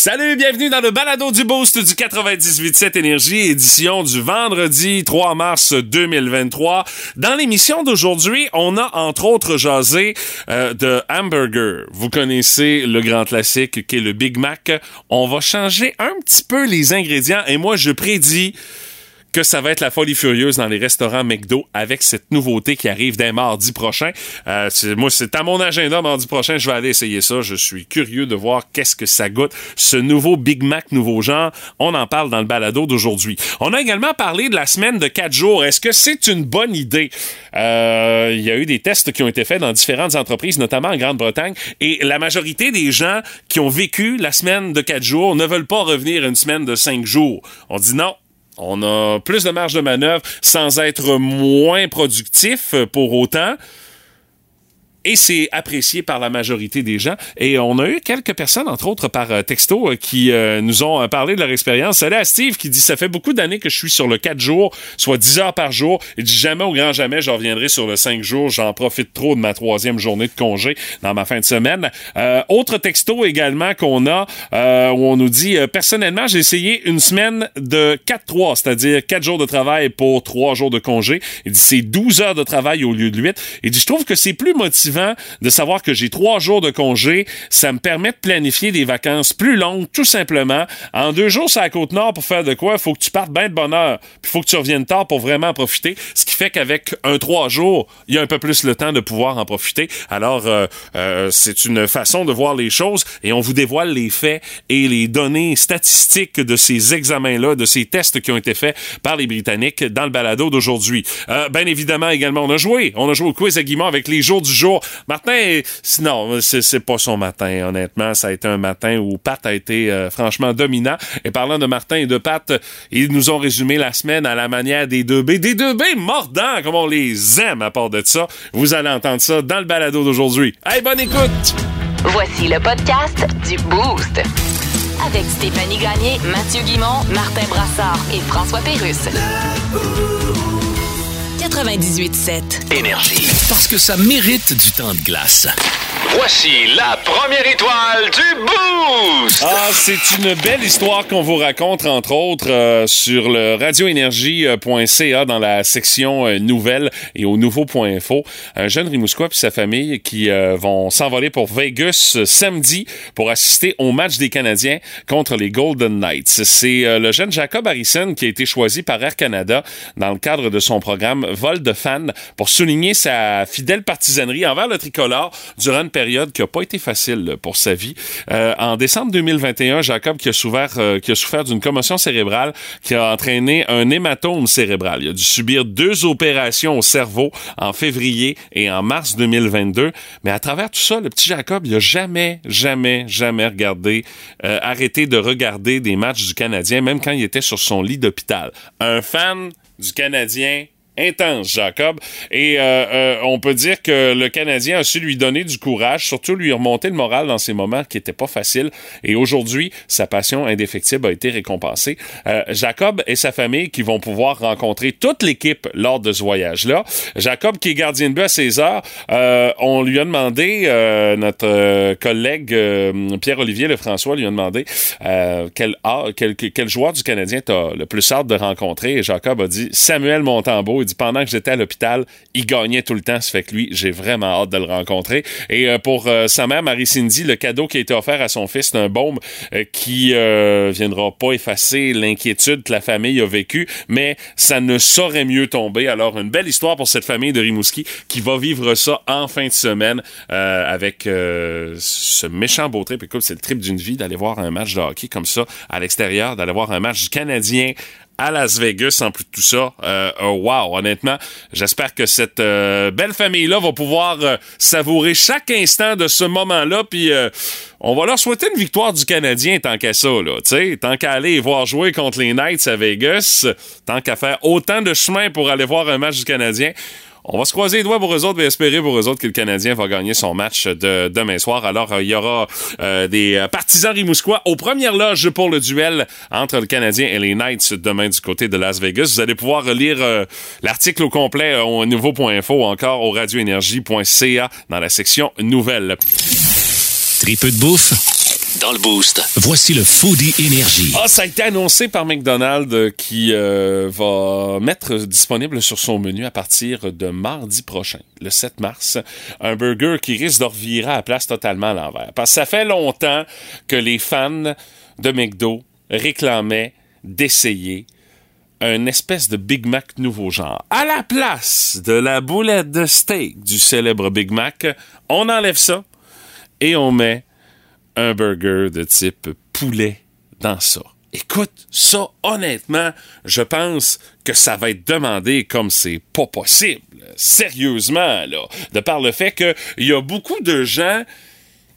Salut, bienvenue dans le balado du Boost du 98.7 Énergie, édition du vendredi 3 mars 2023. Dans l'émission d'aujourd'hui, on a entre autres jasé euh, de hamburger. Vous connaissez le grand classique qui est le Big Mac. On va changer un petit peu les ingrédients et moi je prédis que ça va être la folie furieuse dans les restaurants McDo avec cette nouveauté qui arrive dès mardi prochain. Euh, moi, c'est à mon agenda mardi prochain. Je vais aller essayer ça. Je suis curieux de voir qu'est-ce que ça goûte. Ce nouveau Big Mac, nouveau genre, on en parle dans le balado d'aujourd'hui. On a également parlé de la semaine de quatre jours. Est-ce que c'est une bonne idée? Euh, il y a eu des tests qui ont été faits dans différentes entreprises, notamment en Grande-Bretagne, et la majorité des gens qui ont vécu la semaine de quatre jours ne veulent pas revenir une semaine de cinq jours. On dit non, on a plus de marge de manœuvre sans être moins productif pour autant et c'est apprécié par la majorité des gens. Et on a eu quelques personnes, entre autres par euh, texto, euh, qui euh, nous ont parlé de leur expérience. Salut à Steve qui dit Ça fait beaucoup d'années que je suis sur le 4 jours, soit 10 heures par jour. Il dit Jamais au grand jamais, je reviendrai sur le 5 jours. J'en profite trop de ma troisième journée de congé dans ma fin de semaine. autre texto également qu'on a, où on nous dit Personnellement, j'ai essayé une semaine de 4-3, c'est-à-dire 4 jours de travail pour 3 jours de congé. Il dit C'est 12 heures de travail au lieu de 8. Il dit Je trouve que c'est plus motivant de savoir que j'ai trois jours de congé. Ça me permet de planifier des vacances plus longues, tout simplement. En deux jours, c'est à Côte-Nord pour faire de quoi? Il faut que tu partes bien de bonne heure. Puis faut que tu reviennes tard pour vraiment en profiter. Ce qui fait qu'avec un trois jours, il y a un peu plus le temps de pouvoir en profiter. Alors, euh, euh, c'est une façon de voir les choses et on vous dévoile les faits et les données statistiques de ces examens-là, de ces tests qui ont été faits par les Britanniques dans le balado d'aujourd'hui. Euh, bien évidemment, également, on a joué. On a joué au quiz à Guimont avec les jours du jour Martin, non, c'est pas son matin, honnêtement. Ça a été un matin où Pat a été euh, franchement dominant. Et parlant de Martin et de Pat, ils nous ont résumé la semaine à la manière des deux B. Des deux B mordants, comme on les aime à part de ça. Vous allez entendre ça dans le balado d'aujourd'hui. Hey, bonne écoute! Voici le podcast du Boost. Avec Stéphanie Gagné, Mathieu Guimont, Martin Brassard et François Pérusse. 98.7. Énergie. Parce que ça mérite du temps de glace. Voici la première étoile du Boost! Ah, c'est une belle histoire qu'on vous raconte, entre autres, euh, sur le radioénergie.ca dans la section euh, nouvelles et au nouveau.info. Un jeune Rimousquois et sa famille qui euh, vont s'envoler pour Vegas samedi pour assister au match des Canadiens contre les Golden Knights. C'est le jeune Jacob Harrison qui a été choisi par Air Canada dans le cadre de son programme De fans pour souligner sa fidèle partisanerie envers le tricolore durant une période qui n'a pas été facile pour sa vie. Euh, en décembre 2021, Jacob qui a souffert, euh, qui a souffert d'une commotion cérébrale qui a entraîné un hématome cérébral. Il a dû subir deux opérations au cerveau en février et en mars 2022. Mais à travers tout ça, le petit Jacob, il jamais, jamais, jamais regardé, euh, arrêté de regarder des matchs du Canadien, même quand il était sur son lit d'hôpital. Un fan du Canadien intense, Jacob. Et euh, euh, on peut dire que le Canadien a su lui donner du courage, surtout lui remonter le moral dans ces moments qui n'étaient pas faciles. Et aujourd'hui, sa passion indéfectible a été récompensée. Euh, Jacob et sa famille qui vont pouvoir rencontrer toute l'équipe lors de ce voyage-là. Jacob, qui est gardien de but à César, on lui a demandé, notre collègue Pierre-Olivier Lefrançois lui a demandé quel, quel, quel, joueur du Canadien t'as le plus hâte de rencontrer? Et Jacob a dit Samuel Montembeau pendant que j'étais à l'hôpital, il gagnait tout le temps. Ça fait que lui, j'ai vraiment hâte de le rencontrer. Et euh, pour euh, sa mère, Marie-Cindy, le cadeau qui a été offert à son fils, c'est un baume euh, qui viendra pas effacer l'inquiétude que la famille a vécue, mais ça ne saurait mieux tomber. Alors, une belle histoire pour cette famille de Rimouski qui va vivre ça en fin de semaine avec ce méchant beau trip. Écoute, c'est le trip d'une vie d'aller voir un match de hockey comme ça à l'extérieur, d'aller voir un match Canadien à Las Vegas en plus de tout ça. Euh, oh, wow, honnêtement, j'espère que cette euh, belle famille-là va pouvoir euh, savourer chaque instant de ce moment-là, puis on va leur souhaiter une victoire du Canadien tant qu'à ça, là, tu tant qu'à aller voir jouer contre les Knights à Vegas, tant qu'à faire autant de chemin pour aller voir un match du Canadien. On va se croiser les doigts pour eux autres et espérer pour eux autres que le Canadien va gagner son match de demain soir. Alors, euh, il y aura euh, des euh, partisans rimousquois aux premières loges pour le duel entre le Canadien et les Knights demain du côté de Las Vegas. Vous allez pouvoir lire l'article au complet au nouveau.info ou encore au radioénergie.ca dans la section nouvelles. Très peu de bouffe Dans le boost, voici le Foodie Énergie. Ah, ça a été annoncé par McDonald's euh, qui euh, va mettre disponible sur son menu à partir de mardi prochain, le 7 mars, un burger qui risque de revirer à la place totalement à l'envers. Parce que ça fait longtemps que les fans de McDo réclamaient d'essayer un espèce de Big Mac nouveau genre. À la place de la boulette de steak du célèbre Big Mac, on enlève ça et on met un burger de type poulet dans ça. Écoute, ça, honnêtement, je pense que ça va être demandé comme c'est pas possible. Sérieusement, là. De par le fait qu'il y a beaucoup de gens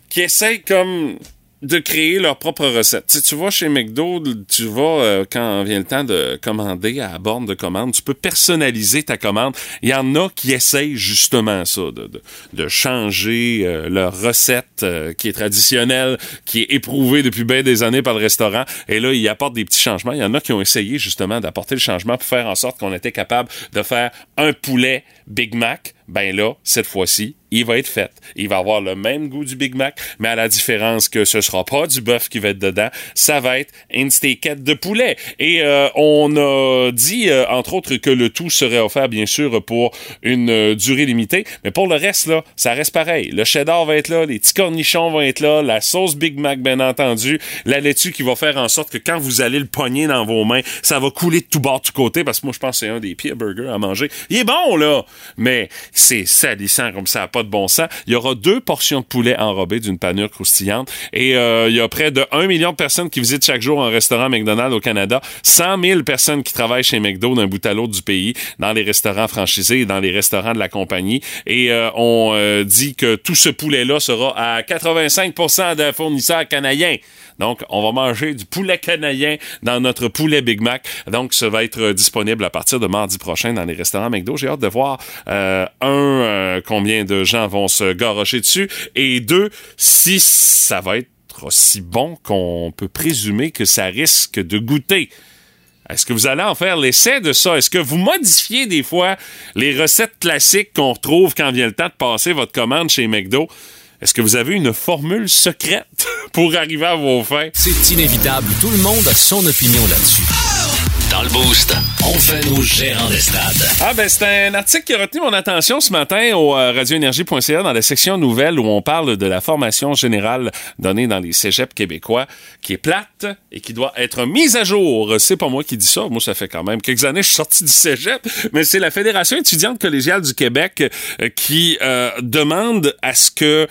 qui essayent comme de créer leur propre recette. Tu, sais, tu vas chez McDo, tu vas euh, quand vient le temps de commander à la borne de commande, tu peux personnaliser ta commande. Il y en a qui essayent justement ça, de, de, de changer euh, leur recette euh, qui est traditionnelle, qui est éprouvée depuis bien des années par le restaurant. Et là, ils apportent des petits changements. Il y en a qui ont essayé justement d'apporter le changement pour faire en sorte qu'on était capable de faire un poulet Big Mac. Ben là, cette fois-ci, il va être fait. Il va avoir le même goût du Big Mac, mais à la différence que ce sera pas du bœuf qui va être dedans, ça va être une steakette de poulet. Et euh, on a dit, euh, entre autres, que le tout serait offert, bien sûr, pour une euh, durée limitée. Mais pour le reste, là, ça reste pareil. Le cheddar va être là, les petits cornichons vont être là, la sauce Big Mac, bien entendu, la laitue qui va faire en sorte que quand vous allez le pogner dans vos mains, ça va couler de tout bord, de tout côté, parce que moi, je pense que c'est un des pires burgers à manger. Il est bon, là, mais c'est salissant comme ça, pas de bon sens. Il y aura deux portions de poulet enrobées d'une panure croustillante et euh, il y a près de 1 million de personnes qui visitent chaque jour un restaurant McDonald's au Canada, 100 000 personnes qui travaillent chez McDo d'un bout à l'autre du pays, dans les restaurants franchisés et dans les restaurants de la compagnie. Et euh, on euh, dit que tout ce poulet-là sera à 85% de fournisseurs canadiens. Donc, on va manger du poulet canadien dans notre poulet Big Mac. Donc, ça va être disponible à partir de mardi prochain dans les restaurants McDo. J'ai hâte de voir, euh, un, euh, combien de gens vont se garrocher dessus, et deux, si ça va être aussi bon qu'on peut présumer que ça risque de goûter. Est-ce que vous allez en faire l'essai de ça? Est-ce que vous modifiez des fois les recettes classiques qu'on retrouve quand vient le temps de passer votre commande chez McDo? Est-ce que vous avez une formule secrète pour arriver à vos fins? C'est inévitable. Tout le monde a son opinion là-dessus. Dans le boost, on fait nos gérants des stades. Ah ben c'est un article qui a retenu mon attention ce matin au euh, radioénergie.ca dans la section nouvelles où on parle de la formation générale donnée dans les cégeps québécois qui est plate et qui doit être mise à jour. C'est pas moi qui dis ça, moi ça fait quand même quelques années que je suis sorti du cégep, mais c'est la Fédération étudiante collégiale du Québec euh, qui euh, demande à ce que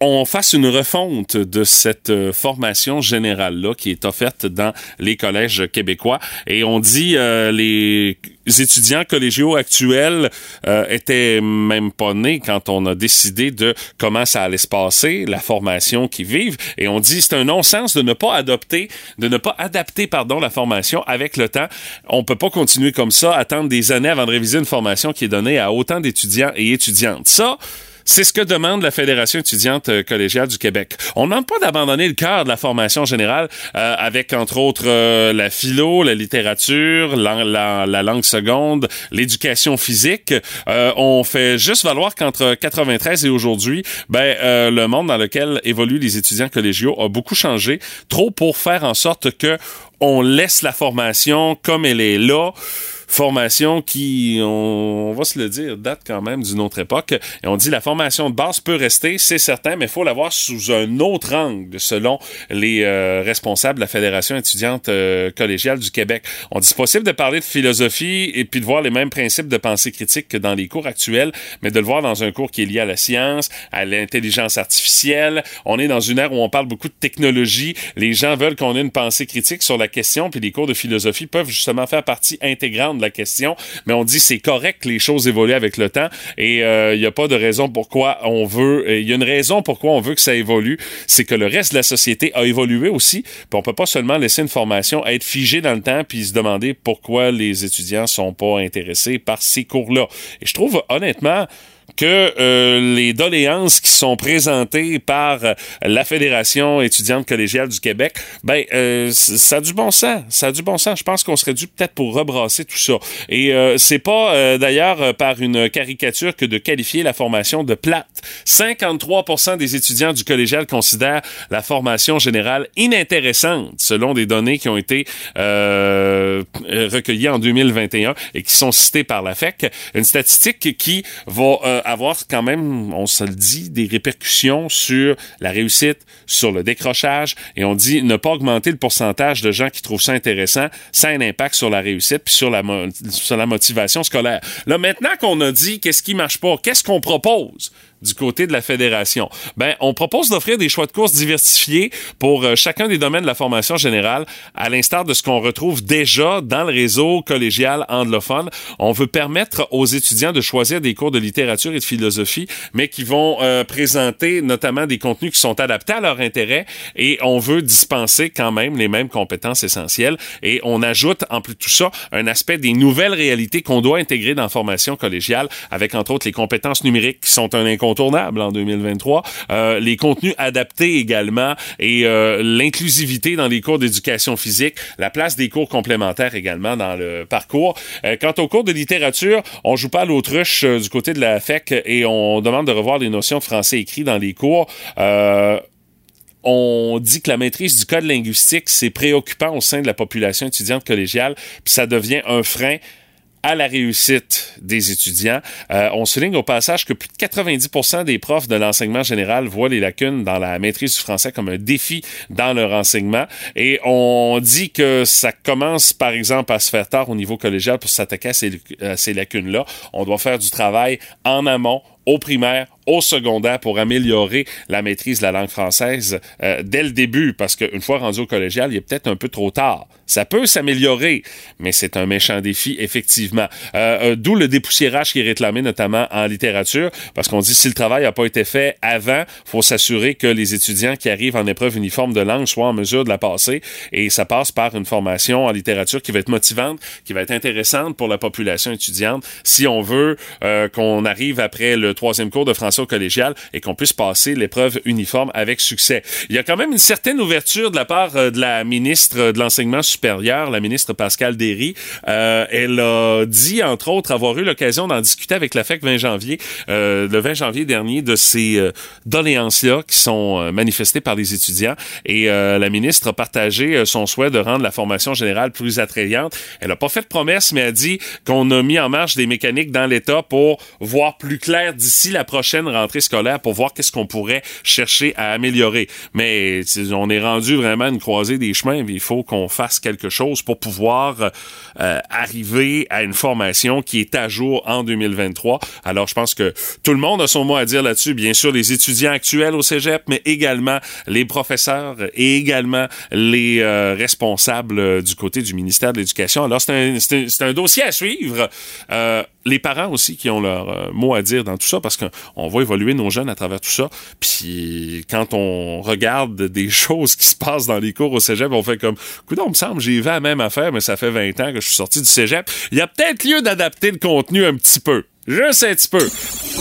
on fasse une refonte de cette euh, formation générale-là qui est offerte dans les collèges québécois. Et on dit euh, les étudiants collégiaux actuels euh, étaient même pas nés quand on a décidé de comment ça allait se passer, la formation qu'ils vivent. Et on dit c'est un non-sens de ne pas adopter, de ne pas adapter, pardon, la formation avec le temps. On peut pas continuer comme ça, attendre des années avant de réviser une formation qui est donnée à autant d'étudiants et étudiantes. Ça, c'est ce que demande la Fédération étudiante euh, collégiale du Québec. On ne demande pas d'abandonner le cœur de la formation générale euh, avec, entre autres, euh, la philo, la littérature, la, la, langue seconde, l'éducation physique. on fait juste valoir qu'entre 93 et aujourd'hui, ben, le monde dans lequel évoluent les étudiants collégiaux a beaucoup changé, trop pour faire en sorte que on laisse la formation comme elle est là formation qui, on, va se le dire, date quand même d'une autre époque. Et on dit la formation de base peut rester, c'est certain, mais il faut l'avoir sous un autre angle, selon les euh, responsables de la Fédération étudiante euh, collégiale du Québec. On dit c'est possible de parler de philosophie et puis de voir les mêmes principes de pensée critique que dans les cours actuels, mais de le voir dans un cours qui est lié à la science, à l'intelligence artificielle. On est dans une ère où on parle beaucoup de technologie. Les gens veulent qu'on ait une pensée critique sur la question, puis les cours de philosophie peuvent justement faire partie intégrante la question, mais on dit c'est correct les choses évoluent avec le temps et il euh, n'y a pas de raison pourquoi on veut. Il y a une raison pourquoi on veut que ça évolue, c'est que le reste de la société a évolué aussi. Puis on peut pas seulement laisser une formation être figée dans le temps puis se demander pourquoi les étudiants sont pas intéressés par ces cours-là. Et je trouve honnêtement que euh, les doléances qui sont présentées par la Fédération étudiante collégiale du Québec, ben euh, ça a du bon sens, ça a du bon sens. Je pense qu'on serait dû peut-être pour rebrasser tout ça. Et euh, c'est pas d'ailleurs par une caricature que de qualifier la formation de plate. 53% des étudiants du collégial considèrent la formation générale inintéressante, selon des données qui ont été recueillies en 2021 et qui sont citées par la FEC. Une statistique qui va euh, avoir quand même, on se le dit, des répercussions sur la réussite, sur le décrochage, et on dit ne pas augmenter le pourcentage de gens qui trouvent ça intéressant, ça a un impact sur la réussite puis sur la, motivation scolaire. Là, maintenant qu'on a dit qu'est-ce qui marche pas, qu'est-ce qu'on propose? Du côté de la fédération? Ben, on propose d'offrir des choix de courses diversifiés pour euh, chacun des domaines de la formation générale, à l'instar de ce qu'on retrouve déjà dans le réseau collégial anglophone. On veut permettre aux étudiants de choisir des cours de littérature et de philosophie, mais qui vont euh, présenter notamment des contenus qui sont adaptés à leur intérêt et on veut dispenser quand même les mêmes compétences essentielles et on ajoute en plus de tout ça un aspect des nouvelles réalités qu'on doit intégrer dans la formation collégiale avec entre autres les compétences numériques qui sont un incontournable incontournable en 2023. Euh, les contenus adaptés également et euh, l'inclusivité dans les cours d'éducation physique, la place des cours complémentaires également dans le parcours. Euh, quant aux cours de littérature, on joue pas à l'autruche du côté de la FEC et on demande de revoir les notions de français écrit dans les cours on dit que la maîtrise du code linguistique, c'est préoccupant au sein de la population étudiante collégiale, puis ça devient un frein à la réussite des étudiants. Euh, on souligne au passage que plus de 90% des profs de l'enseignement général voient les lacunes dans la maîtrise du français comme un défi dans leur enseignement. Et on dit que ça commence, par exemple, à se faire tard au niveau collégial pour s'attaquer à ces, ces lacunes-là. On doit faire du travail en amont, au primaire, au secondaire pour améliorer la maîtrise de la langue française euh, dès le début, parce qu'une fois rendu au collégial, il est peut-être un peu trop tard. Ça peut s'améliorer, mais c'est un méchant défi, effectivement. Euh, euh, d'où le dépoussiérage qui est réclamé notamment en littérature, parce qu'on dit si le travail n'a pas été fait avant, faut s'assurer que les étudiants qui arrivent en épreuve uniforme de langue soient en mesure de la passer, et ça passe par une formation en littérature qui va être motivante, qui va être intéressante pour la population étudiante, si on veut qu'on arrive après le troisième cours de français collégial et qu'on puisse passer l'épreuve uniforme avec succès. Il y a quand même une certaine ouverture de la part euh, de la ministre de l'Enseignement supérieur, la ministre Pascal Derry. Euh, elle a dit, entre autres, avoir eu l'occasion d'en discuter avec la FEC 20 janvier, euh, le 20 janvier dernier, de ces doléances-là qui sont manifestées par les étudiants. Et la ministre a partagé son souhait de rendre la formation générale plus attrayante. Elle n'a pas fait de promesse, mais a dit qu'on a mis en marche des mécaniques dans l'État pour voir plus clair d'ici la prochaine rentrée scolaire pour voir qu'est-ce qu'on pourrait chercher à améliorer. Mais on est rendu vraiment à une croisée des chemins. Il faut qu'on fasse quelque chose pour pouvoir euh, arriver à une formation qui est à jour en 2023. Alors, je pense que tout le monde a son mot à dire là-dessus. Bien sûr, les étudiants actuels au cégep, mais également les professeurs et également les euh, responsables du côté du ministère de l'Éducation. Alors, c'est un, un, dossier à suivre. Euh, les parents aussi qui ont leur euh, mot à dire dans tout ça parce qu'on va évoluer nos jeunes à travers tout ça. Puis quand on regarde des choses qui se passent dans les cours au cégep, on fait comme, écoute, on me semble, j'ai vu la même affaire, mais ça fait 20 ans que je suis sorti du cégep. Il y a peut-être lieu d'adapter le contenu un petit peu. Juste un petit peu.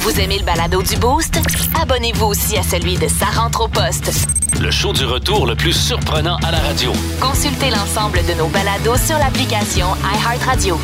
Vous aimez le balado du Boost? Abonnez-vous aussi à celui de Sa rentre au poste. Le show du retour le plus surprenant à la radio. Consultez l'ensemble de nos balados sur l'application iHeartRadio.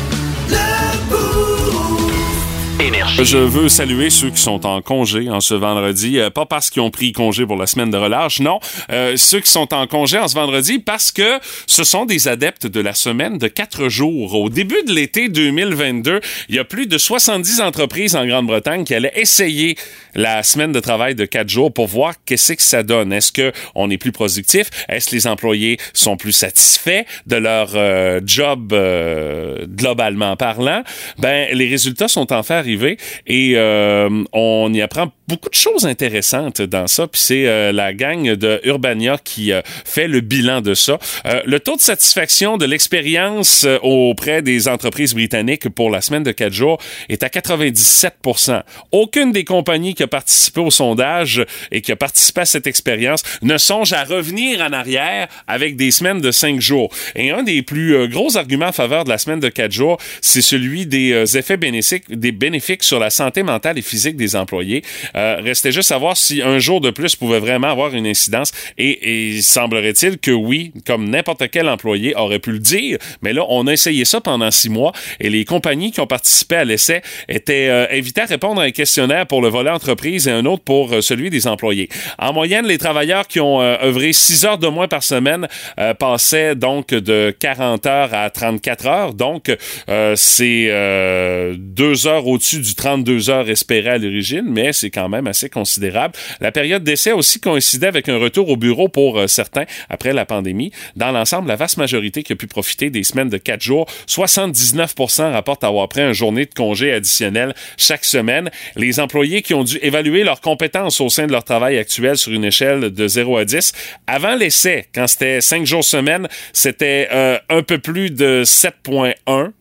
Je veux saluer ceux qui sont en congé en ce vendredi, euh, pas parce qu'ils ont pris congé pour la semaine de relâche, non, euh, ceux qui sont en congé en ce vendredi parce que ce sont des adeptes de la semaine de quatre jours. Au début de l'été 2022, il y a plus de 70 entreprises en Grande-Bretagne qui allaient essayer la semaine de travail de quatre jours pour voir qu'est-ce que ça donne. Est-ce que on est plus productif? Est-ce que les employés sont plus satisfaits de leur euh, job globalement parlant? Ben, les résultats sont en fait et euh, on y apprend beaucoup de choses intéressantes dans ça. Puis c'est euh, la gang de Urbania qui euh, fait le bilan de ça. le taux de satisfaction de l'expérience auprès des entreprises britanniques pour la semaine de quatre jours est à 97% Aucune des compagnies qui a participé au sondage et qui a participé à cette expérience ne songe à revenir en arrière avec des semaines de cinq jours. Et un des plus gros arguments en faveur de la semaine de quatre jours, c'est celui des effets bénéfiques, des bénéfices sur la santé mentale et physique des employés. Euh, restait juste à voir si un jour de plus pouvait vraiment avoir une incidence. Et, et semblerait-il que oui, comme n'importe quel employé aurait pu le dire. Mais là, on a essayé ça pendant six mois et les compagnies qui ont participé à l'essai étaient euh, invitées à répondre à un questionnaire pour le volet entreprise et un autre pour euh, celui des employés. En moyenne, les travailleurs qui ont euh, œuvré six heures de moins par semaine passaient donc de 40 heures à 34 heures. Donc, c'est deux heures au-dessus du 32 heures espéré à l'origine, mais c'est quand même assez considérable. La période d'essai aussi coïncidait avec un retour au bureau pour certains après la pandémie. Dans l'ensemble, la vaste majorité qui a pu profiter des semaines de quatre jours, 79% rapportent avoir pris une journée de congé additionnel chaque semaine. Les employés qui ont dû évaluer leurs compétences au sein de leur travail actuel sur une échelle de 0 à 10, avant l'essai, quand c'était cinq jours semaine, c'était euh, un peu plus de 7.1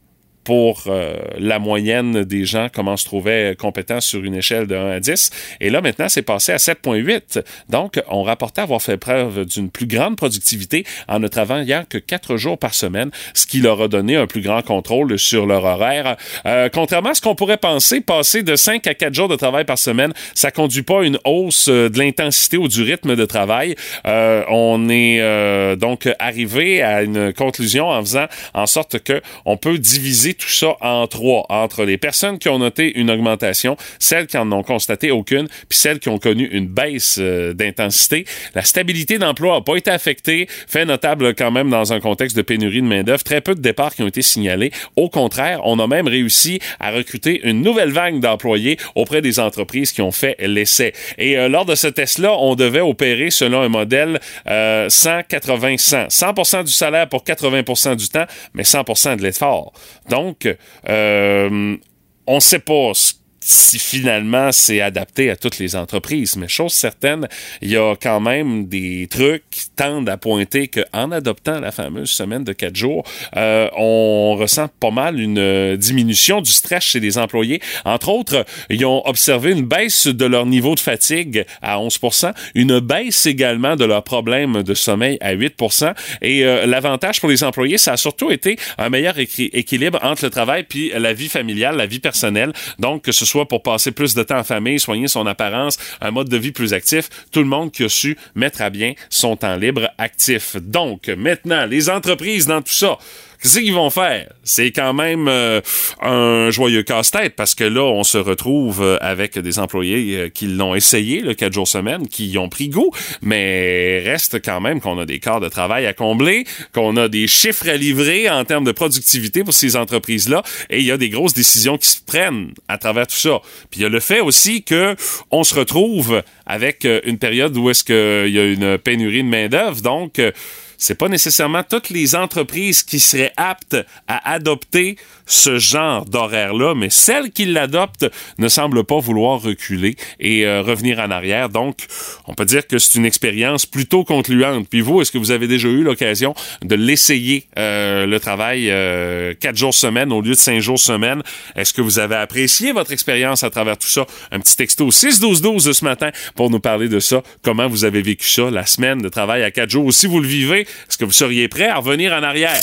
pour euh, la moyenne des gens, comment se trouvaient compétents sur une échelle de 1 à 10. Et là, maintenant, c'est passé à 7,8. Donc, on rapportait avoir fait preuve d'une plus grande productivité en ne travaillant que quatre jours par semaine, ce qui leur a donné un plus grand contrôle sur leur horaire. Euh, contrairement à ce qu'on pourrait penser, passer de 5 à 4 jours de travail par semaine, ça conduit pas à une hausse euh, de l'intensité ou du rythme de travail. on est donc arrivé à une conclusion en faisant en sorte que on peut diviser tout ça en trois, entre les personnes qui ont noté une augmentation, celles qui en ont constaté aucune, puis celles qui ont connu une baisse euh, d'intensité. La stabilité d'emploi n'a pas été affectée, fait notable quand même dans un contexte de pénurie de main-d'œuvre. Très peu de départs qui ont été signalés. Au contraire, on a même réussi à recruter une nouvelle vague d'employés auprès des entreprises qui ont fait l'essai. Et euh, lors de ce test-là, on devait opérer selon un modèle 180-100. 100 du salaire pour 80% du temps, mais 100% de l'effort. Donc, donc, euh, on ne sait pas ce si finalement c'est adapté à toutes les entreprises. Mais chose certaine, il y a quand même des trucs qui tendent à pointer qu'en adoptant la fameuse semaine de quatre jours, euh, on ressent pas mal une diminution du stress chez les employés. Entre autres, ils ont observé une baisse de leur niveau de fatigue à 11% une baisse également de leurs problèmes de sommeil à 8% et euh, l'avantage pour les employés, ça a surtout été un meilleur équilibre entre le travail puis la vie familiale, la vie personnelle. Donc, que ce soit soit pour passer plus de temps en famille, soigner son apparence, un mode de vie plus actif. Tout le monde qui a su mettre à bien son temps libre actif. Donc, maintenant, les entreprises dans tout ça. Qu'est-ce qu'ils vont faire? C'est quand même euh, un joyeux casse-tête parce que là, on se retrouve euh, avec des employés euh, qui l'ont essayé, le 4 jours semaine, qui y ont pris goût, mais reste quand même qu'on a des quarts de travail à combler, qu'on a des chiffres à livrer en termes de productivité pour ces entreprises-là, et il y a des grosses décisions qui se prennent à travers tout ça. Puis il y a le fait aussi que on se retrouve avec une période où est-ce qu'il y a une pénurie de main-d'œuvre, donc c'est pas nécessairement toutes les entreprises qui seraient aptes à adopter ce genre d'horaire-là, mais celles qui l'adoptent ne semblent pas vouloir reculer et euh, revenir en arrière. Donc, on peut dire que c'est une expérience plutôt concluante. Puis vous, est-ce que vous avez déjà eu l'occasion de l'essayer, euh, le travail euh, quatre jours semaine au lieu de cinq jours semaine? Est-ce que vous avez apprécié votre expérience à travers tout ça? Un petit texto 6-12-12 de ce matin pour nous parler de ça. Comment vous avez vécu ça, la semaine de travail à quatre jours? Si vous le vivez, est-ce que vous seriez prêt à revenir en arrière?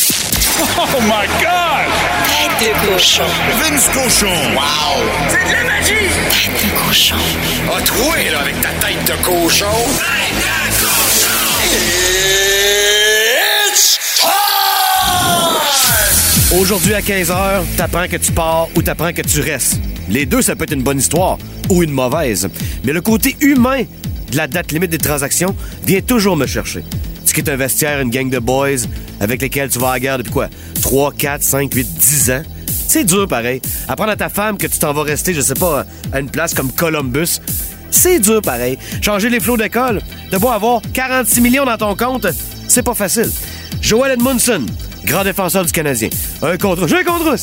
Oh my God! Tête de cochon. Vince cochon. Wow! C'est de la magie! Tête de cochon. A troué, là, avec ta tête de cochon. Tête de cochon! It's time! Aujourd'hui à 15h, t'apprends que tu pars ou t'apprends que tu restes. Les deux, ça peut être une bonne histoire ou une mauvaise. Mais le côté humain de la date limite des transactions vient toujours me chercher. Tu quittes un vestiaire, une gang de boys avec lesquels tu vas à la guerre depuis quoi? 3, 4, 5, 8, 10 ans? C'est dur pareil. Apprendre à ta femme que tu t'en vas rester, je sais pas, à une place comme Columbus. C'est dur pareil. Changer les flots d'école, de beau avoir 46 millions dans ton compte, c'est pas facile. Joel Edmondson, grand défenseur du Canadien. Un contre. Un contre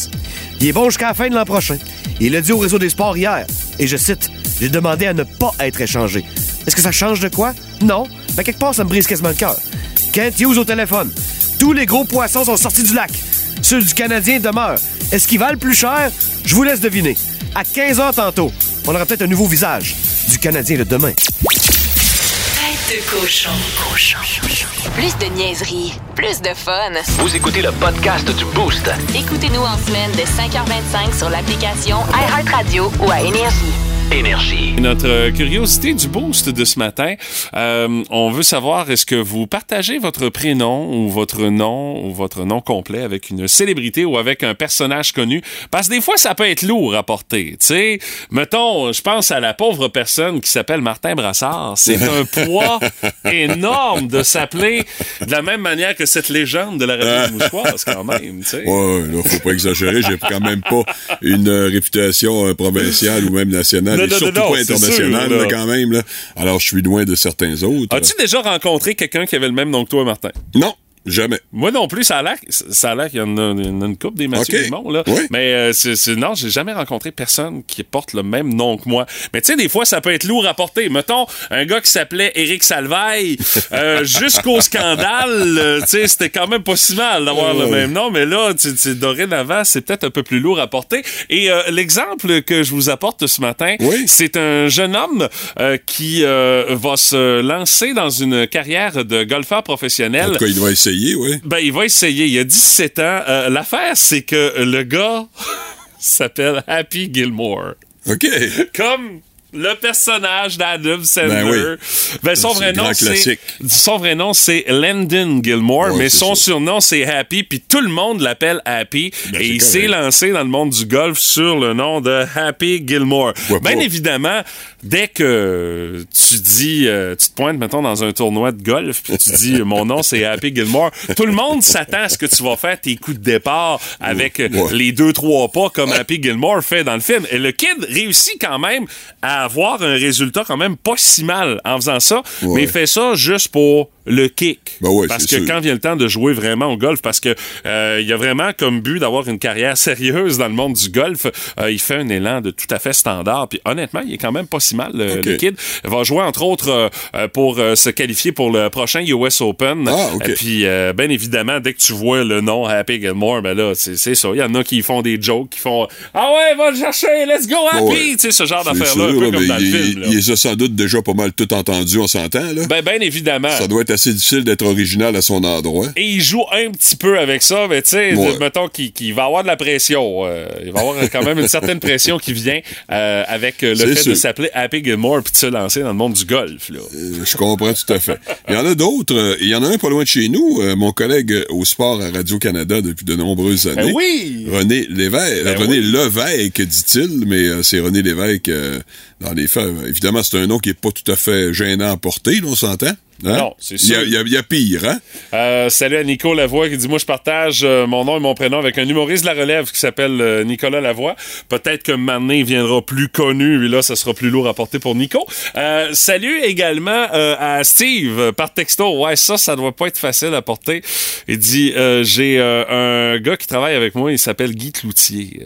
Il est bon jusqu'à la fin de l'an prochain. Il l'a dit au réseau des sports hier. Et je cite, j'ai demandé à ne pas être échangé. Est-ce que ça change de quoi? Non. Mais quelque part, ça me brise quasiment le cœur. Kent Hughes au téléphone? Tous les gros poissons sont sortis du lac. Ceux du Canadien demeurent. Est-ce qu'ils valent plus cher? Je vous laisse deviner. À 15h tantôt, on aura peut-être un nouveau visage du Canadien de demain. Tête de cochon. Plus de niaiserie, plus de fun. Vous écoutez le podcast du Boost. Écoutez-nous en semaine de 5h25 sur l'application iHeartRadio ou à Énergie. Énergie. Notre curiosité du boost de ce matin, euh, on veut savoir est-ce que vous partagez votre prénom ou votre nom ou votre nom complet avec une célébrité ou avec un personnage connu? Parce que des fois ça peut être lourd à porter, tu sais. Mettons, je pense à la pauvre personne qui s'appelle Martin Brassard, c'est un poids énorme de s'appeler de la même manière que cette légende de la radio mouchoise quand même, tu sais. Ouais, là, faut pas exagérer. J'ai quand même pas une réputation euh, provinciale ou même nationale, Non, et non, surtout non, pas internationale, sûr, là, quand même. Là. Alors, je suis loin de certains autres. As-tu déjà rencontré quelqu'un qui avait le même nom que toi, Martin? Non, jamais. Moi non plus, ça a l'air, ça a l'air qu'il y en a, il y en a une couple des Mathieu Ok. Guimond, là. Oui. Mais euh, c'est, c'est- non, j'ai jamais rencontré personne qui porte le même nom que moi. Mais tu sais, des fois, ça peut être lourd à porter. Mettons, un gars qui s'appelait Éric Salvaille, euh, jusqu'au scandale, euh, tu sais, c'était quand même pas si mal d'avoir le même nom. Mais là, tu sais, dorénavant, c'est peut-être un peu plus lourd à porter. Et euh, l'exemple que je vous apporte ce matin, Oui. c'est un jeune homme euh, qui euh, va se lancer dans une carrière de golfeur professionnel. En tout cas, il va essayer, oui. Ben, il va essayer. Il a 17 ans. Euh, L'affaire, c'est que le gars s'appelle Happy Gilmore. OK. Comme le personnage d'Adam Sandler. Ben oui. Ben, son C'est vrai nom, son vrai nom, c'est Landon Gilmore, Ouais, mais son ça. surnom, c'est Happy, puis tout le monde l'appelle Happy. Ben, et il s'est lancé dans le monde du golf sur le nom de Happy Gilmore. Ouais, Bien évidemment, dès que tu dis, euh, tu te pointes, mettons, dans un tournoi de golf, puis tu dis, mon nom, c'est Happy Gilmore, tout le monde s'attend à ce que tu vas faire tes coups de départ avec Ouais. les deux, trois pas comme Happy Gilmore fait dans le film. Et le kid réussit quand même à avoir un résultat quand même pas si mal en faisant ça, Ouais. mais il fait ça juste pour le kick. Ben ouais, parce que sûr. quand vient le temps de jouer vraiment au golf, parce que euh, il a vraiment comme but d'avoir une carrière sérieuse dans le monde du golf, euh, il fait un élan de tout à fait standard. Puis honnêtement, il est quand même pas si mal, le, Ok. le kid. Il va jouer entre autres euh, euh, pour euh, se qualifier pour le prochain US Open. Ah. Et puis, euh, bien évidemment, dès que tu vois le nom Happy Gilmore, ben là, c'est ça. Il y en a qui font des jokes, qui font Ah ouais, va le chercher, let's go Happy! Ouais. Tu sais, ce genre C'est d'affaires-là, un peu là, comme dans le il, film. là. il les a sans doute déjà pas mal tout entendu, on s'entend, là. Ben, bien évidemment. Ça doit être assez difficile d'être original à son endroit. Et il joue un petit peu avec ça, mais tu sais, Ouais. mettons qu'il qu'il va avoir de la pression. euh, il va avoir quand même une certaine pression qui vient euh, avec euh, le fait de s'appeler Happy Gilmore puis de se lancer dans le monde du golf. Là. Euh, Je comprends tout à fait. Il y en a d'autres. Il y en a un pas loin de chez nous, mon collègue au sport à Radio-Canada depuis de nombreuses années. Ben oui! René Lévesque. Ben René oui. Levesque, dit-il, mais c'est René Lévesque dans les faits. Évidemment, c'est un nom qui est pas tout à fait gênant à porter, là, on s'entend. Hein? Non, c'est sûr. Il y, y a pire, hein? Euh, salut à Nico Lavoie qui dit Moi, je partage euh, mon nom et mon prénom avec un humoriste de la relève qui s'appelle euh, Nicolas Lavoie. Peut-être que il viendra plus connu et là, ça sera plus lourd à porter pour Nico. Euh, salut également euh, à Steve par texto. Ouais, ça, ça doit pas être facile à porter. Il dit euh, J'ai euh, un gars qui travaille avec moi, il s'appelle Guy Cloutier.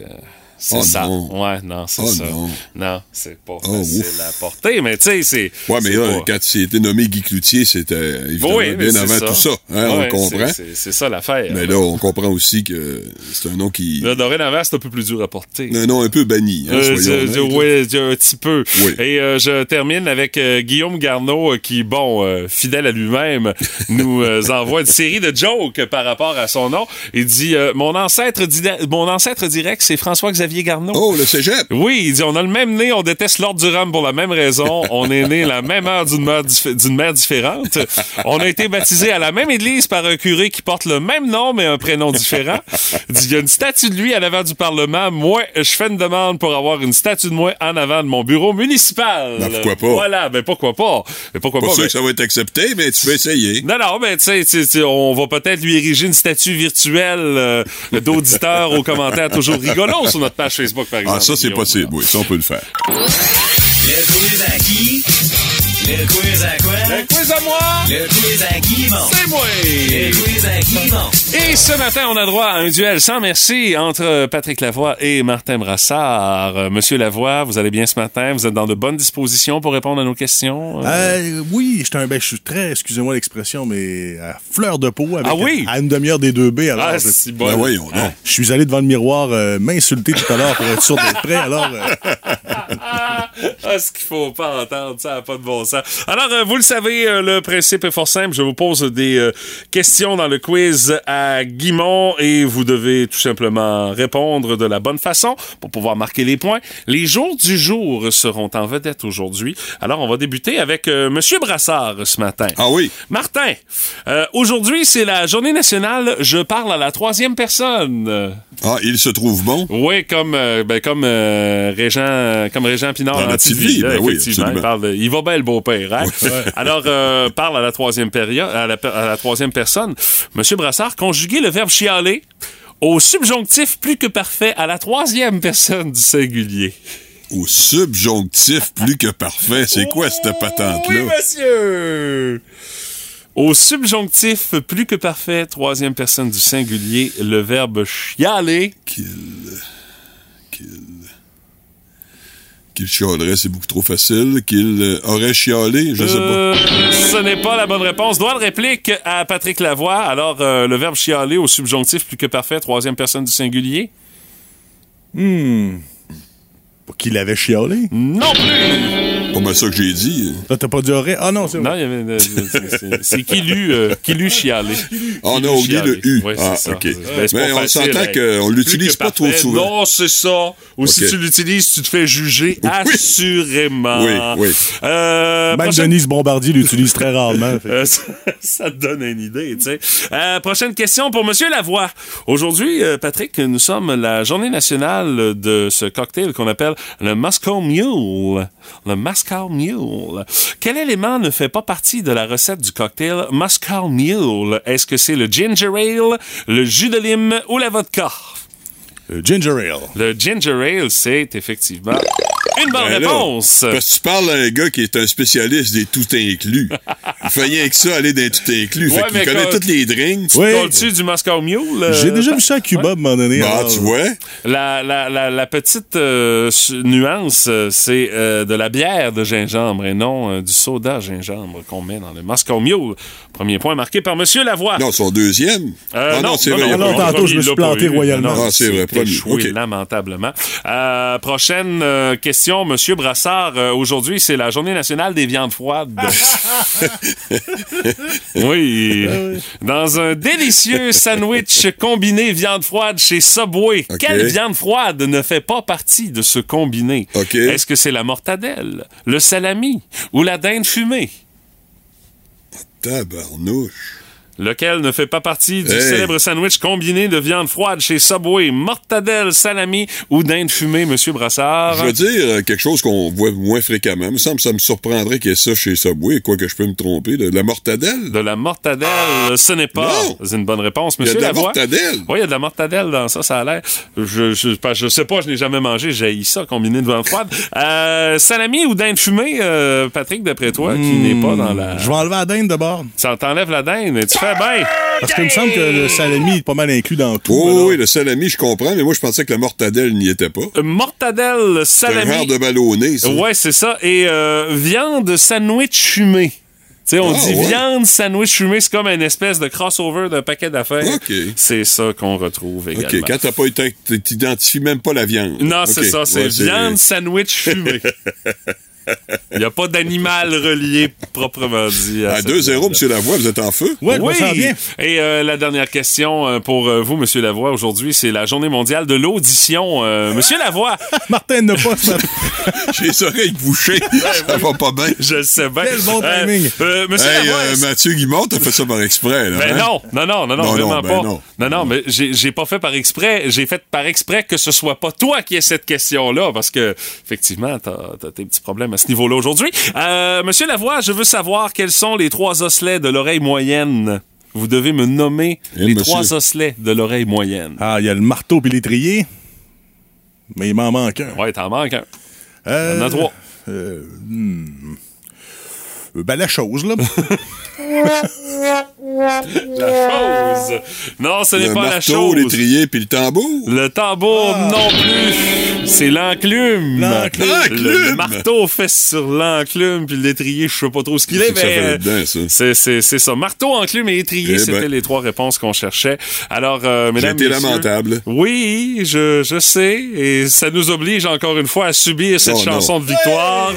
C'est Oh ça. non. Ouais, non, c'est Oh ça. non. Non, c'est pas Oh, facile ouf. à porter, mais tu sais, c'est. Ouais, mais là, pas- quand il été nommé Guy Cloutier, c'était évidemment Oui, bien avant ça. tout ça. Hein, Ouais, on comprend. c'est- ça l'affaire. Mais là, on comprend aussi que c'est un nom qui. Là, dorénavant, c'est un peu plus dur à porter. Un nom un peu banni, hein, Euh, je- je- un petit peu. Oui. Et euh, je termine avec euh, Guillaume Garneau qui, bon, fidèle à lui-même, nous envoie une série de jokes par rapport à son nom. Il dit mon ancêtre mon ancêtre direct, c'est François-Xavier Garneau. Oh, le cégep! Oui, il dit on a le même nez, on déteste l'ordre du rhum pour la même raison. On est né la même heure d'une mère, dif- d'une mère différente. On a été baptisé à la même église par un curé qui porte le même nom mais un prénom différent. Il dit il y a une statue de lui à l'avant du Parlement. Moi, je fais une demande pour avoir une statue de moi en avant de mon bureau municipal. Ben, pourquoi pas? Voilà, ben pourquoi pas? Mais pourquoi Pas pas? sûr Ben- que ça va être accepté, mais tu peux essayer. non, non, mais tu sais, tu sais, on va peut-être lui ériger une statue virtuelle euh, d'auditeur aux commentaires toujours rigolos sur notre page Facebook, par exemple. Ah, ça, c'est possible, oui, ça, on peut le faire. Le quiz à qui? Le quiz à quoi? Le quiz à moi! Le quiz à qui, mon? C'est moi! Le quiz à qui, mon? Et ce matin, on a droit à un duel sans merci entre Patrick Lavoie et Martin Brassard. Euh, Monsieur Lavoie, vous allez bien ce matin? Vous êtes dans de bonnes dispositions pour répondre à nos questions? Euh, Euh, oui, un, ben, je suis très, excusez-moi l'expression, mais à fleur de peau. Avec, Ah oui? À une demi-heure des deux B. Alors, ah, je, c'est bon. Ben voyons donc. je suis allé devant le miroir euh, m'insulter tout à l'heure pour être sûr d'être prêt. Alors, euh, Ah, ce qu'il faut pas entendre, ça n'a pas de bon sens. Alors, euh, vous le savez, euh, le principe est fort simple. Je vous pose des euh, questions dans le quiz à Guimont et vous devez tout simplement répondre de la bonne façon pour pouvoir marquer les points. Les jours du jour seront en vedette aujourd'hui. Alors, on va débuter avec Monsieur Brassard ce matin. Ah oui? Martin, aujourd'hui, c'est la journée nationale Je parle à la troisième personne. Ah, il se trouve bon? oui, comme ben, comme Régent comme Régent Pinard Dans là, ben oui, il absolument. parle de- il va bien le beau-père, hein? Alors euh, parle à la troisième période à la, à la troisième personne. Monsieur Brassard, conjuguez le verbe chialer au subjonctif plus que parfait à la troisième personne du singulier. Au subjonctif plus que parfait. C'est quoi cette patente-là? Oui, monsieur! Au subjonctif plus que parfait, troisième personne du singulier, le verbe chialer. Qu'il. Qu'il. Qu'il chialerait, c'est beaucoup trop facile. Qu'il euh, aurait chialé, je sais pas. Euh, ce n'est pas la bonne réponse. Doigt de réplique à Patrick Lavoie. Alors, euh, le verbe chialer au subjonctif plus que parfait, troisième personne du singulier. Hmm. Pas qu'il avait chialé? Non plus! Pas mal ça que j'ai dit. Là, t'as pas dit aurait. Ah non, c'est Non, vrai. il y avait. euh, c'est- qui lu, euh, qui lu chialer. Ah, on a oublié le U. Ah, ça. OK. Ben, Mais on s'entend hey. qu'on l'utilise pas trop souvent. Non, c'est ça. Ou si tu l'utilises, tu te fais juger Oui. assurément. Oui, oui. Euh, Même prochaine- Denise Bombardier l'utilise très rarement. Euh, ça, ça te donne une idée, tu sais. Euh, prochaine question pour Monsieur Lavoie. Aujourd'hui, euh, Patrick, nous sommes la journée nationale de ce cocktail qu'on appelle le Moscow Mule. Le Moscow Mule. Quel élément ne fait pas partie de la recette du cocktail Moscow Mule? Est-ce que c'est le ginger ale, le jus de lime ou la vodka? Euh, Ginger Ale. Le ginger ale, c'est effectivement une bonne Ben là, réponse. Parce que tu parles à un gars qui est un spécialiste des tout inclus. Il fait rien que ça, aller dans les tout inclus. Ouais, fait qu'il connaît tous les drinks. Oui. Comptes-tu du Moscow Mule? euh, J'ai déjà vu ça à Cuba à un moment donné. Bah, alors, tu vois. La, la, la, la petite euh, nuance, euh, c'est euh, de la bière de gingembre et non euh, du soda gingembre qu'on met dans le Moscow Mule. Premier point marqué par Monsieur Lavoie. Non, son deuxième. Euh, ah non, c'est vrai. non, pas- tantôt, premier, je me suis planté royalement. Non, Ah, c'est vrai, premier. échoué OK. lamentablement. Euh, prochaine euh, question, Monsieur Brassard. Euh, Aujourd'hui, c'est la journée nationale des viandes froides. oui. Dans un délicieux sandwich combiné viande froide chez Subway, quelle viande froide ne fait pas partie de ce combiné? Est-ce que c'est la mortadelle, le salami ou la dinde fumée? Tabarnouche. Lequel ne fait pas partie du Hey. célèbre sandwich combiné de viande froide chez Subway, mortadelle, salami ou dinde fumée, Monsieur Brassard? Je veux dire euh, quelque chose qu'on voit moins fréquemment. Il me semble que ça me surprendrait qu'il y ait ça chez Subway, quoi que je peux me tromper. De la mortadelle? De la mortadelle, ce n'est pas. Non. C'est une bonne réponse, Il y a Monsieur de la Lavoie. mortadelle? Oui, il y a de la mortadelle dans ça, ça a l'air. Je, je, sais pas, je n'ai jamais mangé, j'ai ça combiné de viande froide. Euh, salami ou dinde fumée, euh, Patrick, d'après toi, qui n'est pas dans la... Je vais enlever la dinde d'abord. Ça t'enlève la dinde, et tu fais bien. Parce qu'il me semble que le salami est pas mal inclus dans tout. Oh alors. oui, le salami, je comprends, mais moi, je pensais que la mortadelle n'y était pas. Euh, Mortadelle, C'est un salami. genre de ballonné, ça. Ouais, c'est ça. Et euh, viande sandwich fumé. Tu sais, on Ah, dit ouais. viande sandwich fumé, c'est comme une espèce de crossover d'un paquet d'affaires. OK. C'est ça qu'on retrouve également. OK, quand t'as pas été, t'identifies même pas la viande. Non, c'est ça, c'est Ouais, viande sandwich fumé. Il n'y a pas d'animal relié proprement dit. À, À cette 2-0, viande-là. M. Lavoie, vous êtes en feu? Ouais, je me sens bien. Et euh, la dernière question euh, pour euh, vous, Monsieur Lavoie, aujourd'hui, c'est la journée mondiale de l'audition. Euh, Monsieur Lavoie, Martin n'a pas ça. J'ai les oreilles bouchées. ça va pas bien. je le sais bien. Quel bon Euh, timing. euh, Monsieur Hey, Lavoie, euh, Mathieu Guimont, t'as fait ça par exprès, là. Ben hein? non, non, non, non, non, Non, non, vraiment ben pas. non. Non, non, mais j'ai j'ai pas fait par exprès. J'ai fait par exprès que ce soit pas toi qui aies cette question-là, parce que effectivement, t'as as tes petits problèmes à ce niveau-là aujourd'hui. Euh, Monsieur Lavoie, je veux savoir quels sont les trois osselets de l'oreille moyenne. Vous devez me nommer Eh, les monsieur. trois osselets de l'oreille moyenne. Ah, il y a le marteau puis l'étrier. Mais il m'en manque un. Ouais, t'en manques un. Euh, Il y en a trois. euh, hmm. Euh, Ben, la chose, là. La chose. Non, ce n'est Le pas la marteau, chose. l'étrier, puis le tambour. Le tambour non plus. C'est l'enclume. L'enclume. Le, le marteau fait sur l'enclume, puis l'étrier, je sais pas trop ce qu'il est, mais fait euh, ça? c'est, ça. Marteau, enclume et étrier, Eh c'était ben. les trois réponses qu'on cherchait. Alors, euh, mesdames, messieurs, lamentable. Oui, je, je sais, et ça nous oblige encore une fois à subir cette Oh, non. chanson de victoire.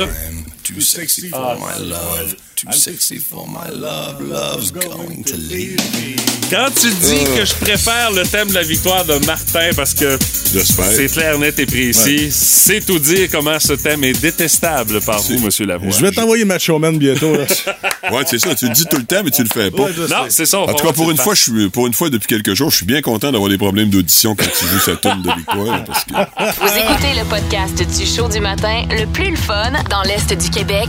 Too sexy for my love. Too sexy for my love. Love's going to leave me. Quand tu dis que je préfère le thème de la victoire de Martin parce que c'est clair, net et précis, c'est tout dire comment ce thème est détestable par vous, Monsieur Lavoie. Je vais t'envoyer ma showman bientôt. Ouais, c'est ça. Tu le dis tout le temps, mais tu le fais pas. Ouais. Non, c'est ça. En tout cas, pour une fois, je suis, pour une fois, depuis quelques jours, je suis bien content d'avoir des problèmes d'audition quand tu joues cette tune de victoire. là, Parce que, Vous écoutez le podcast du show du matin le plus le fun dans l'Est du Québec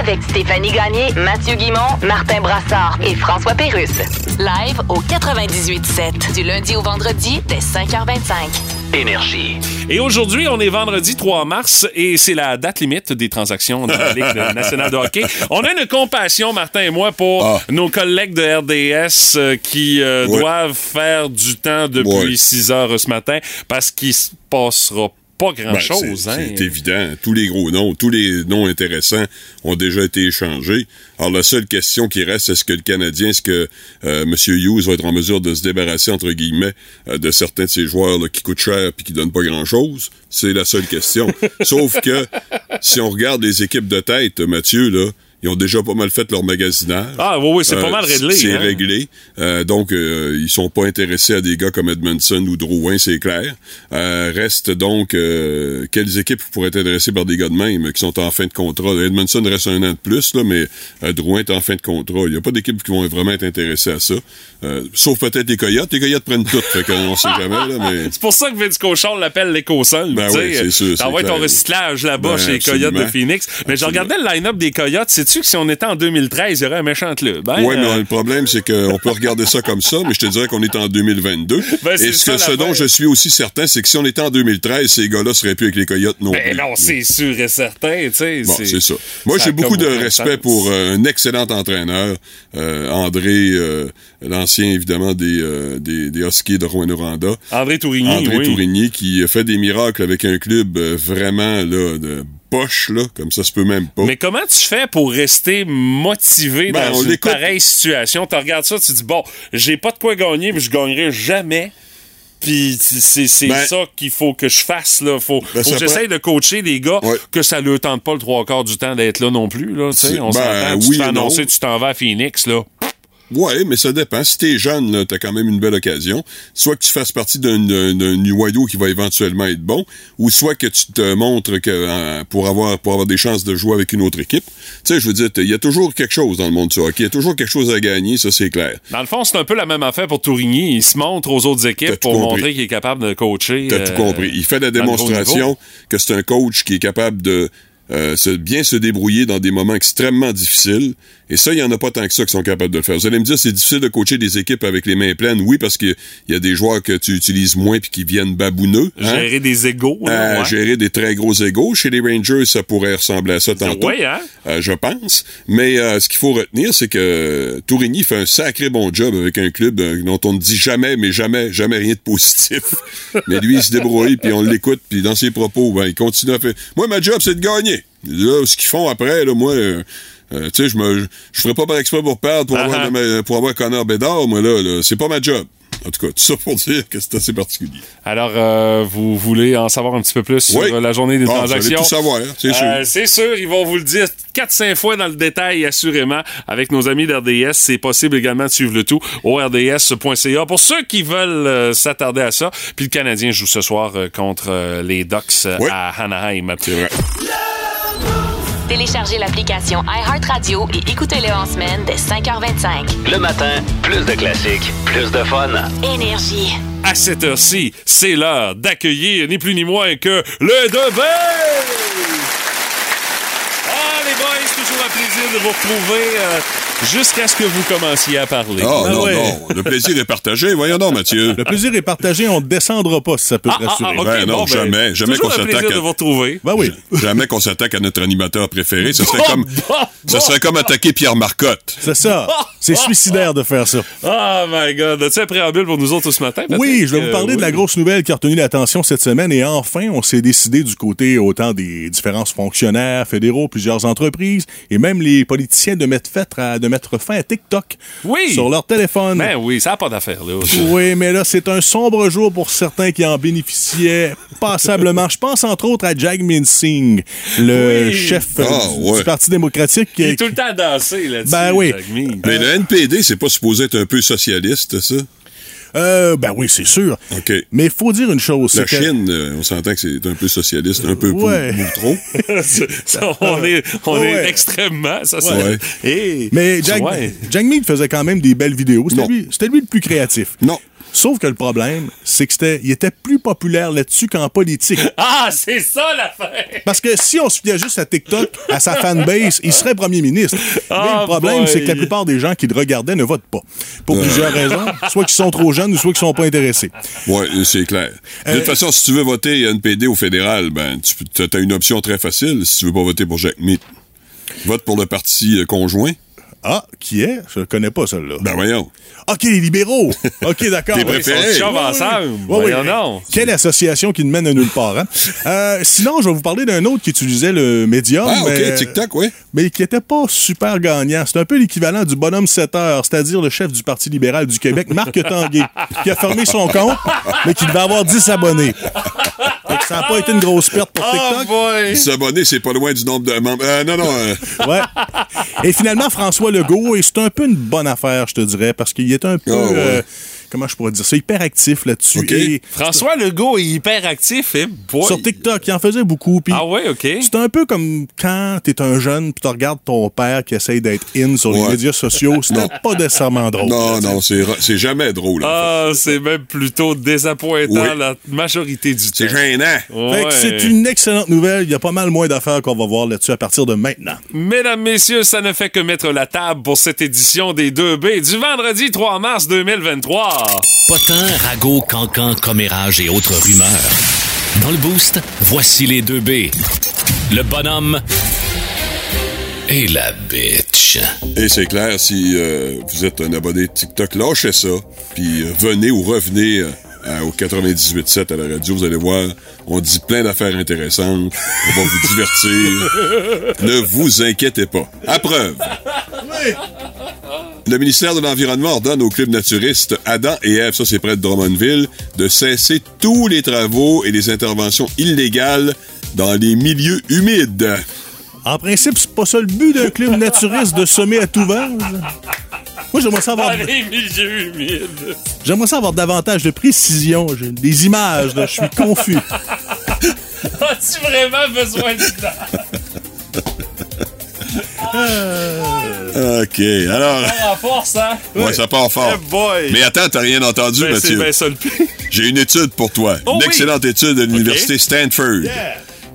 avec Stéphanie Gagné, Mathieu Guimont, Martin Brassard et François Pérusse. Live au 98.7 du lundi au vendredi dès 5h25. Énergie. Et aujourd'hui, on est vendredi 3 mars et c'est la date limite des transactions dans la Ligue nationale de hockey. On a une compassion, Martin et moi, pour Ah. nos collègues de RDS euh, qui euh, doivent faire du temps depuis Ouais. 6 heures ce matin parce qu'il se passera pas ben, grand-chose. c'est, hein. c'est évident. Tous les gros noms, tous les noms intéressants ont déjà été échangés. Alors, la seule question qui reste, est-ce que le Canadien, est-ce que euh, M. Hughes va être en mesure de se débarrasser, entre guillemets, euh, de certains de ces joueurs là, qui coûtent cher puis qui donnent pas grand-chose? C'est la seule question. Sauf que, si on regarde les équipes de tête, Mathieu, là, ils ont déjà pas mal fait leur magasinage. Ah oui, oui, c'est pas Euh, mal réglé. C'est hein. réglé. Euh, donc, euh, ils sont pas intéressés à des gars comme Edmondson ou Drouin, c'est clair. Reste donc quelles équipes pourraient être intéressées par des gars de même qui sont en fin de contrat? Edmondson reste un an de plus, là, mais Drouin est en fin de contrat. Il n'y a pas d'équipes qui vont vraiment être intéressées à ça. Sauf peut-être les Coyotes. Les Coyotes prennent tout, fait qu'on sait jamais, mais... C'est pour ça que Vince Cochon l'appelle l'éco-sol. Ben oui, c'est sûr, T'envoies c'est ton recyclage là-bas Ben, chez les Coyotes de. Phoenix. Mais je regardais le line-up des Coyotes. Que si on était en 2013, il y aurait un méchant club? Hein? Oui, mais Euh, le problème, c'est qu'on peut regarder ça comme ça, mais je te dirais qu'on est en 2022. Ben, Et ce, ça, que, ce dont je suis aussi certain, c'est que si on était en 2013, ces gars-là seraient plus avec les Coyotes non Ben plus. non, c'est sûr et certain, tu sais. Bon, c'est ça. Moi, j'ai beaucoup de respect sens. pour euh, un excellent entraîneur, euh, André, euh, l'ancien, évidemment, des, des, des Huskies de Rouen-Noranda. André Tourigny, André oui. Tourigny, qui fait des miracles avec un club vraiment là, de poche, là, comme ça se peut même pas. Mais comment tu fais pour rester motivé Ben, dans une pareille situation? Tu regardes ça, tu dis, bon, j'ai pas de quoi gagner, mais je gagnerai jamais. Puis c'est c'est Ben, ça qu'il faut que je fasse. Là. Faut, Ben, faut que j'essaye de coacher des gars Ouais. que ça leur tente pas le trois quarts du temps d'être là non plus. Là, tu sais. C'est- on ben, s'entend, tu oui te fais et non. annoncer, tu t'en vas à Phoenix. Là. Ouais, mais ça dépend. Si t'es jeune, là, t'as quand même une belle occasion. Soit que tu fasses partie d'un, noyau qui va éventuellement être bon, ou soit que tu te montres que euh, pour avoir pour avoir des chances de jouer avec une autre équipe. Tu sais, je veux dire, il y a toujours quelque chose dans le monde du hockey. Il y a toujours quelque chose à gagner, ça c'est clair. Dans le fond, c'est un peu la même affaire pour Tourigny. Il se montre aux autres équipes pour compris. montrer qu'il est capable de coacher. T'as euh, tout compris. Il fait la démonstration que c'est un coach qui est capable de euh, se, bien se débrouiller dans des moments extrêmement difficiles. Et ça, il y en a pas tant que ça qui sont capables de le faire. Vous allez me dire, c'est difficile de coacher des équipes avec les mains pleines. Oui, parce qu'il y a des joueurs que tu utilises moins puis qui viennent babouneux. hein? Gérer des égaux. Euh, ouais. gérer des très gros égaux. Chez les Rangers, ça pourrait ressembler à ça tantôt. Ouais, hein? Euh, je pense. Mais euh, ce qu'il faut retenir, c'est que Tourigny fait un sacré bon job avec un club euh, dont on ne dit jamais, mais jamais, jamais rien de positif. mais lui, il se débrouille, puis on l'écoute, puis dans ses propos, ben, il continue à faire... Moi, ma job, c'est de gagner. Là, ce qu'ils font après, là, moi... euh, tu sais, je me, je ferai pas par exprès pour perdre, pour, Ah avoir, ah. pour avoir Connor Bédard, moi, là, là c'est pas ma job. En tout cas, tout ça pour dire que c'est assez particulier. Alors, euh, vous voulez en savoir un petit peu plus sur Oui. la journée des Ah, vous transactions? tout savoir, c'est sûr. Euh, c'est sûr, ils vont vous le dire 4-5 fois dans le détail, assurément, avec nos amis d'RDS. C'est possible également de suivre le tout au rds.ca. Pour ceux qui veulent euh, s'attarder à ça, puis le Canadien joue ce soir contre les Ducks Oui. à Anaheim. C'est vrai. Téléchargez l'application iHeartRadio et écoutez-le en semaine dès 5h25. Le matin, plus de classiques, plus de fun. Énergie. À cette heure-ci, c'est l'heure d'accueillir ni plus ni moins que le Debate! Ah, les boys, toujours un plaisir de vous retrouver. euh, jusqu'à ce que vous commenciez à parler. Ah, Ah non, ouais. non. Le plaisir est partagé. Voyons donc, Mathieu. Le plaisir est partagé, on ne descendra pas si ça peut te Ah, rassurer. ah, ok, Ben non, bon, jamais. Jamais qu'on s'attaque à- de vous retrouver. Ben oui. Jamais qu'on s'attaque à notre animateur préféré. Ce serait comme, ce serait comme attaquer Pierre Marcotte. C'est ça. C'est suicidaire de faire ça. Oh my God. As-tu un préambule pour nous autres ce matin? Patrick? Oui, je vais vous Euh, parler de la oui. grosse nouvelle qui a retenu l'attention cette semaine et enfin, on s'est décidé du côté autant des différents fonctionnaires fédéraux, plusieurs entreprises et même les politiciens de mettre, fait à, de mettre fin à TikTok Oui. sur leur téléphone. Ben oui, ça n'a pas d'affaire, là. Oui, mais là, c'est un sombre jour pour certains qui en bénéficiaient passablement. Je pense entre autres à Jagmeet Singh, le Oui. chef Ah, du, ouais. du Parti démocratique. Il qui- est tout le temps dansé là-dessus. Ben oui. Jagmeet. Mais le NPD, c'est pas supposé être un peu socialiste, ça? Euh, ben oui, c'est sûr. OK. Mais il faut dire une chose. La que- Chine, euh, on s'entend que c'est un peu socialiste, un peu Ouais. trop. Ça, on est, on Ouais. est extrêmement, ça, c'est... Ouais. Et- Mais Jack, Ouais. Jagmeet faisait quand même des belles vidéos. C'était Non. lui, c'était lui le plus créatif. Non. Sauf que le problème, c'est que c'était, il était plus populaire là-dessus qu'en politique. Ah, c'est ça l'affaire! Parce que si on se fiait juste à TikTok, à sa fanbase, il serait premier ministre. Mais Ah, le problème, c'est que la plupart des gens qui le regardaient ne votent pas. Pour plusieurs raisons. Soit qu'ils sont trop jeunes ou soit qu'ils sont pas intéressés. Oui, c'est clair. De toute Euh, façon, si tu veux voter NPD au fédéral, ben, tu as une option très facile si tu veux pas voter pour Jacques Mead. Vote pour le parti euh, conjoint. Ah, qui est? Je ne connais pas celle-là. Ben voyons. OK, les libéraux? OK, d'accord. Tes Oui, préférés. Ils sont ensemble. Oui, oui. Voyons donc. Quelle association qui ne mène à nulle part, hein? Euh, sinon, je vais vous parler d'un autre qui utilisait le médium. Ah, OK, mais, TikTok, oui. Mais qui était pas super gagnant. C'est un peu l'équivalent du bonhomme 7 heures, c'est-à-dire le chef du Parti libéral du Québec, Marc Tanguay, qui a fermé son compte, mais qui devait avoir 10 abonnés. Ça n'a pas été une grosse perte pour Oh TikTok. boy! S'abonner, c'est pas loin du nombre de membres. Euh, non, non. euh, Ouais. Et finalement, François Legault, et c'est un peu une bonne affaire, je te dirais, parce qu'il est un peu. Ah, ouais. euh, comment je pourrais dire ça? Hyper actif là-dessus. Et François Legault est hyper actif, et boy. sur TikTok, il en faisait beaucoup. Ah ouais, OK. C'est un peu comme quand t'es un jeune puis tu regardes ton père qui essaye d'être in sur les médias sociaux. C'était pas nécessairement drôle. non, non, c'est c'est jamais drôle. en Ah, c'est même plutôt désappointant Oui. la majorité du temps. C'est gênant. Ouais. c'est une excellente nouvelle. Il y a pas mal moins d'affaires qu'on va voir là-dessus à partir de maintenant. Mesdames, messieurs, ça ne fait que mettre la table pour cette édition des 2B du vendredi 3 mars 2023. Potin, ragot, cancan, commérage et autres rumeurs. Dans le boost, voici les deux B. Le bonhomme et la bitch. Et c'est clair, si euh, vous êtes un abonné de TikTok, lâchez ça, puis euh, venez ou revenez euh, à- au 98.7 à la radio, vous allez voir, on dit plein d'affaires intéressantes, on va vous divertir. ne vous inquiétez pas. À preuve. Le ministère de l'Environnement ordonne au club naturiste Adam et Ève, ça c'est près de Drummondville, de cesser tous les travaux et les interventions illégales dans les milieux humides. En principe, c'est pas ça le but d'un club naturiste de semer à tout vent. Moi, j'aimerais ça avoir, Dans les milieux humides. j'aimerais ça avoir davantage de précision. J'ai des images, là. Je suis confus. As-tu vraiment besoin de ça? OK, alors... En force, hein? Ouais, ça part fort. Eh boy! Mais attends, t'as rien entendu, Ben, Mathieu. ça. J'ai une étude pour toi. Oh une oui. excellente étude de l'université Stanford.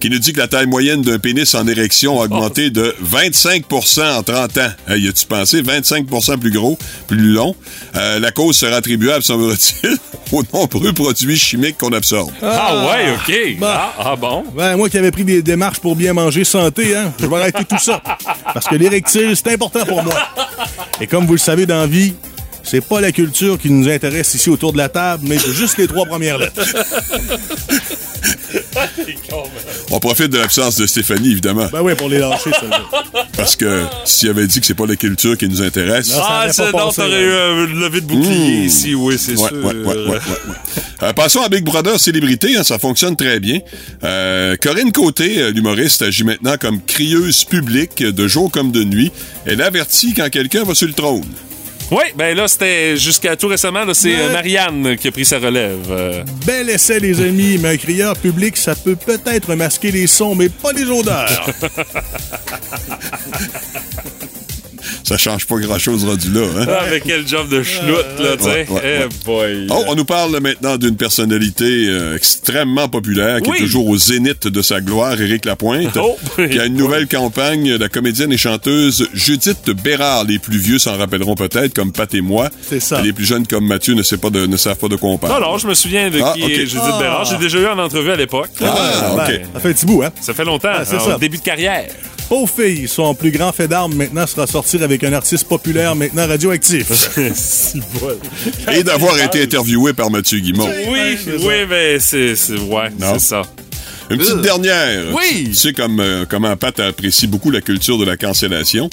Qui nous dit que la taille moyenne d'un pénis en érection a augmenté de 25% en 30 ans. Hey, y a-tu pensé? 25% plus gros, plus long? Euh, la cause sera attribuable, semble-t-il, aux nombreux produits chimiques qu'on absorbe. Ah, ouais, OK. Bah. Ah, ah bon? Ouais, moi qui avais pris des démarches pour bien manger santé, hein, je vais arrêter tout ça. Parce que l'érectile, c'est important pour moi. Et comme vous le savez dans la vie, c'est pas la culture qui nous intéresse ici autour de la table, mais juste les trois premières lettres. On profite de l'absence de Stéphanie, évidemment. Ben oui, pour les lâcher, ça. Parce que s'il avait dit que c'est pas la culture qui nous intéresse... Non, Ah, aurait c'est non, t'aurais eu un levé de bouclier Mmh. ici, oui, c'est Ouais, sûr. ouais, ouais, ouais, ouais, ouais. Euh, passons à Big Brother Célébrité, hein, ça fonctionne très bien. Euh, Corinne Côté, euh, l'humoriste, agit maintenant comme crieuse publique de jour comme de nuit. Elle avertit quand quelqu'un va sur le trône. Oui, ben là, c'était jusqu'à tout récemment, là, c'est euh, Marianne qui a pris sa relève. Euh, Bel essai, les amis, mais un crieur public, ça peut peut-être masquer les sons, mais pas les odeurs. Ça change pas grand-chose rendu là. Hein? Ah, avec quel job de schnout, là, tu sais. Ouais, ouais, Eh. Oh, on nous parle maintenant d'une personnalité euh, extrêmement populaire qui Oui. est toujours au zénith de sa gloire, Éric Lapointe, Oh. qui a une nouvelle campagne, la comédienne et chanteuse Judith Bérard. Les plus vieux s'en rappelleront peut-être, comme Pat et moi. C'est ça. Et les plus jeunes comme Mathieu ne, sait pas de, ne savent pas de quoi on parle. Non, non, je me souviens de Ah, qui est Judith Bérard. J'ai déjà eu en entrevue à l'époque. Ah, Ben, OK. Ça fait un petit bout, hein? Ça fait longtemps, Ah, c'est hein, ça. début de carrière. Pauvre fille, son plus grand fait d'armes maintenant sera sortir avec un artiste populaire maintenant radioactif. Et d'avoir été interviewé par Mathieu Guimont. Oui, oui, mais c'est, ouais, c'est ça. Une petite Euh. dernière. Oui. Tu sais comme, euh, comment Pat apprécie beaucoup la culture de la cancellation.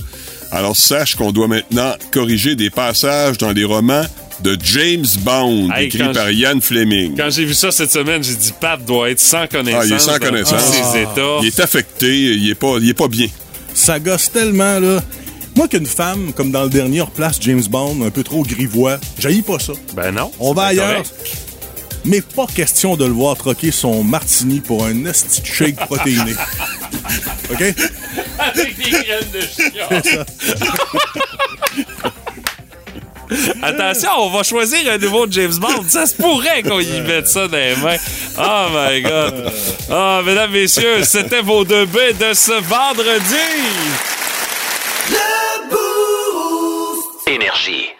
Alors sache qu'on doit maintenant corriger des passages dans les romans de James Bond, Hey, quand par Ian Fleming. Quand j'ai vu ça cette semaine, j'ai dit Pat doit être sans connaissance. Ah, il est sans connaissance. ses états. Il est affecté, il est pas, il est pas bien. Ça gosse tellement, là. Moi qu'une femme, comme dans le dernier, replace James Bond un peu trop grivois, j'haïs pas ça. Ben non. On va ailleurs. correct. Mais pas question de le voir troquer son martini pour un esti shake protéiné. OK? Avec des graines de chien. Attention, on va choisir un nouveau James Bond. Ça se pourrait qu'on y mette ça dans les mains. Oh my God. Ah, mesdames, messieurs, c'était vos deux B de ce vendredi. Énergie.